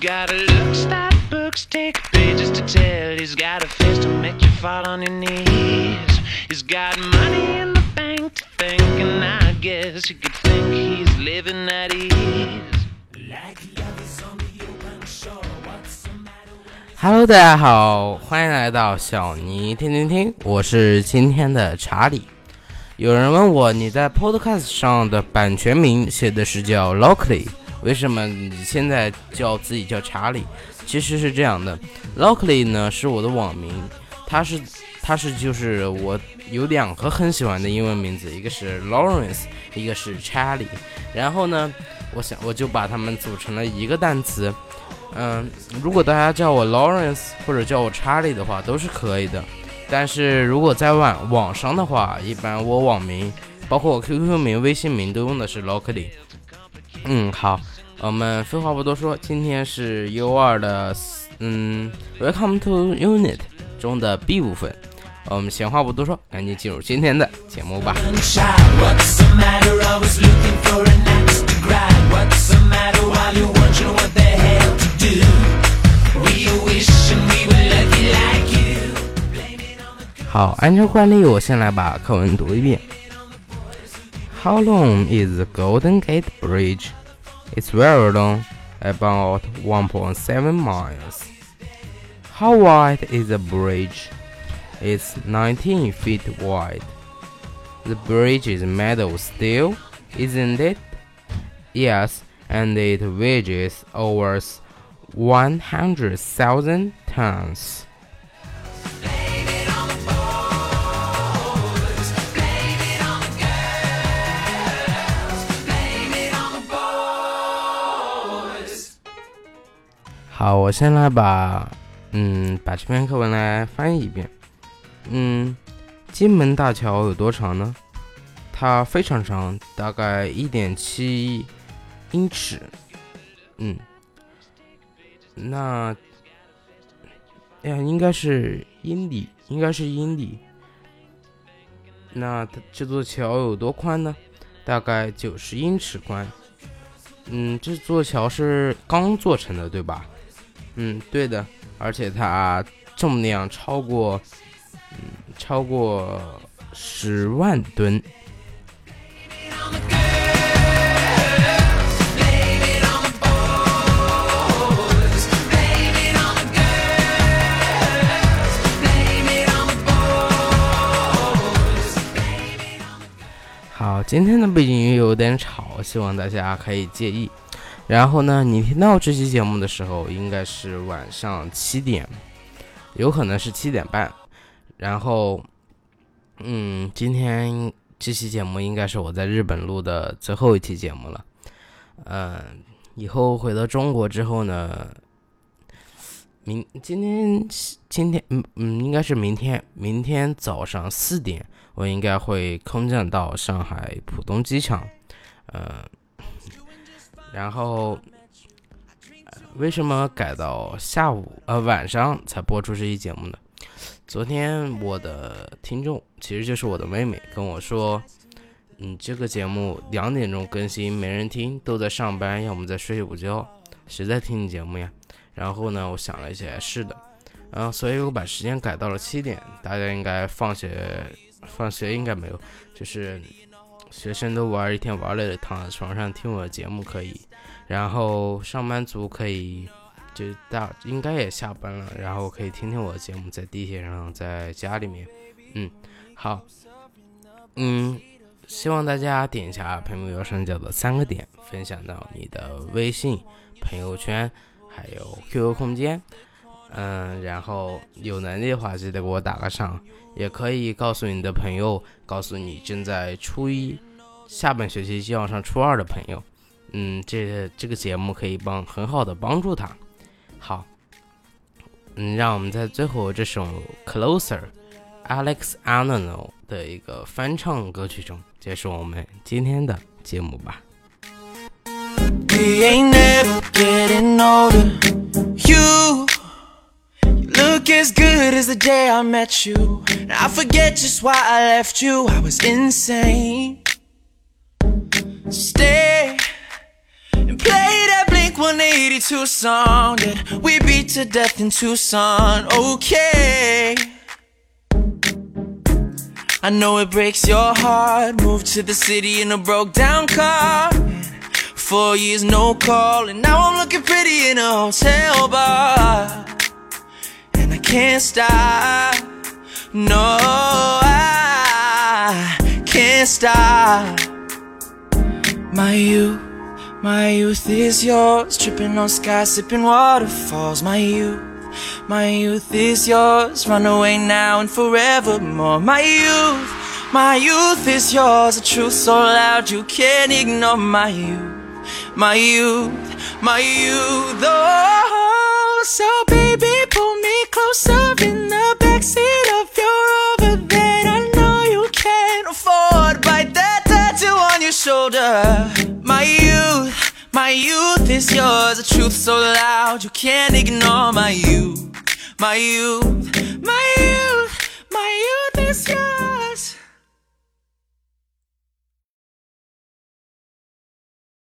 got a looks that books take pages to tell. He's got a face to make you fall on your knees. He's got money in the bank to think, and I guess you could think he's living at ease. Hello，大家好，欢迎来到小尼听听听，我是今天的查理。有人问我，你在 Podcast 上的版权名写的是叫 Locally，为什么你现在叫自己叫查理？其实是这样的，Locally 呢是我的网名，它是它是就是我有两个很喜欢的英文名字，一个是 Lawrence，一个是 Charlie。然后呢，我想我就把它们组成了一个单词。嗯，如果大家叫我 Lawrence 或者叫我 Charlie 的话，都是可以的。但是如果在网网上的话，一般我网名，包括我 QQ 名、微信名都用的是 Locally。嗯，好，我们废话不多说，今天是 U 二的嗯 Welcome to Unit 中的 B 部分。我们闲话不多说，赶紧进入今天的节目吧。好，按照惯例，我先来把课文读一遍。How long is the Golden Gate Bridge? It's very long, about 1.7 miles. How wide is the bridge? It's 19 feet wide. The bridge is made of steel, isn't it? Yes, and it weighs over 100,000 tons. 好，我先来把，嗯，把这篇课文来翻译一遍。嗯，金门大桥有多长呢？它非常长，大概一点七英尺。嗯，那，哎呀，应该是英里，应该是英里。那这座桥有多宽呢？大概九十英尺宽。嗯，这座桥是刚做成的，对吧？嗯，对的，而且它重量超过，嗯，超过十万吨。好，今天的背景音乐有点吵，希望大家可以介意。然后呢，你听到这期节目的时候，应该是晚上七点，有可能是七点半。然后，嗯，今天这期节目应该是我在日本录的最后一期节目了。嗯，以后回到中国之后呢，明今天今天嗯嗯，应该是明天明天早上四点，我应该会空降到上海浦东机场。呃。然后，为什么改到下午呃晚上才播出这期节目呢？昨天我的听众其实就是我的妹妹跟我说，嗯，这个节目两点钟更新没人听，都在上班，要么在睡午觉，谁在听你节目呀？然后呢，我想了一下，是的，然嗯，所以我把时间改到了七点，大家应该放学，放学应该没有，就是。学生都玩一天玩累了，躺在床上听我的节目可以，然后上班族可以就大应该也下班了，然后可以听听我的节目，在地铁上，在家里面，嗯，好，嗯，希望大家点一下屏幕右上角的三个点，分享到你的微信朋友圈，还有 QQ 空间，嗯，然后有能力的话记得给我打个赏。也可以告诉你的朋友，告诉你正在初一下半学期就要上初二的朋友，嗯，这这个节目可以帮很好的帮助他。好，嗯，让我们在最后这首 Closer Alex Arno 的一个翻唱歌曲中结束我们今天的节目吧。Look as good as the day I met you. And I forget just why I left you. I was insane. Stay and play that Blink Blink 182 song that we beat to death in Tucson. Okay. I know it breaks your heart. Moved to the city in a broke down car. Four years, no call, and now I'm looking pretty in a hotel bar. Can't stop. No, I can't stop. My youth, my youth is yours. Tripping on skies, sipping waterfalls. My youth. My youth is yours, run away now and forevermore. My youth, my youth is yours, a truth so loud you can't ignore. My youth, my youth, my youth. Oh, so baby, closer in the backseat of your Rover that I know you can't afford. Bite that tattoo on your shoulder. My youth, my youth is yours, a truth so loud you can't ignore. My youth, my youth, my youth, my youth is yours.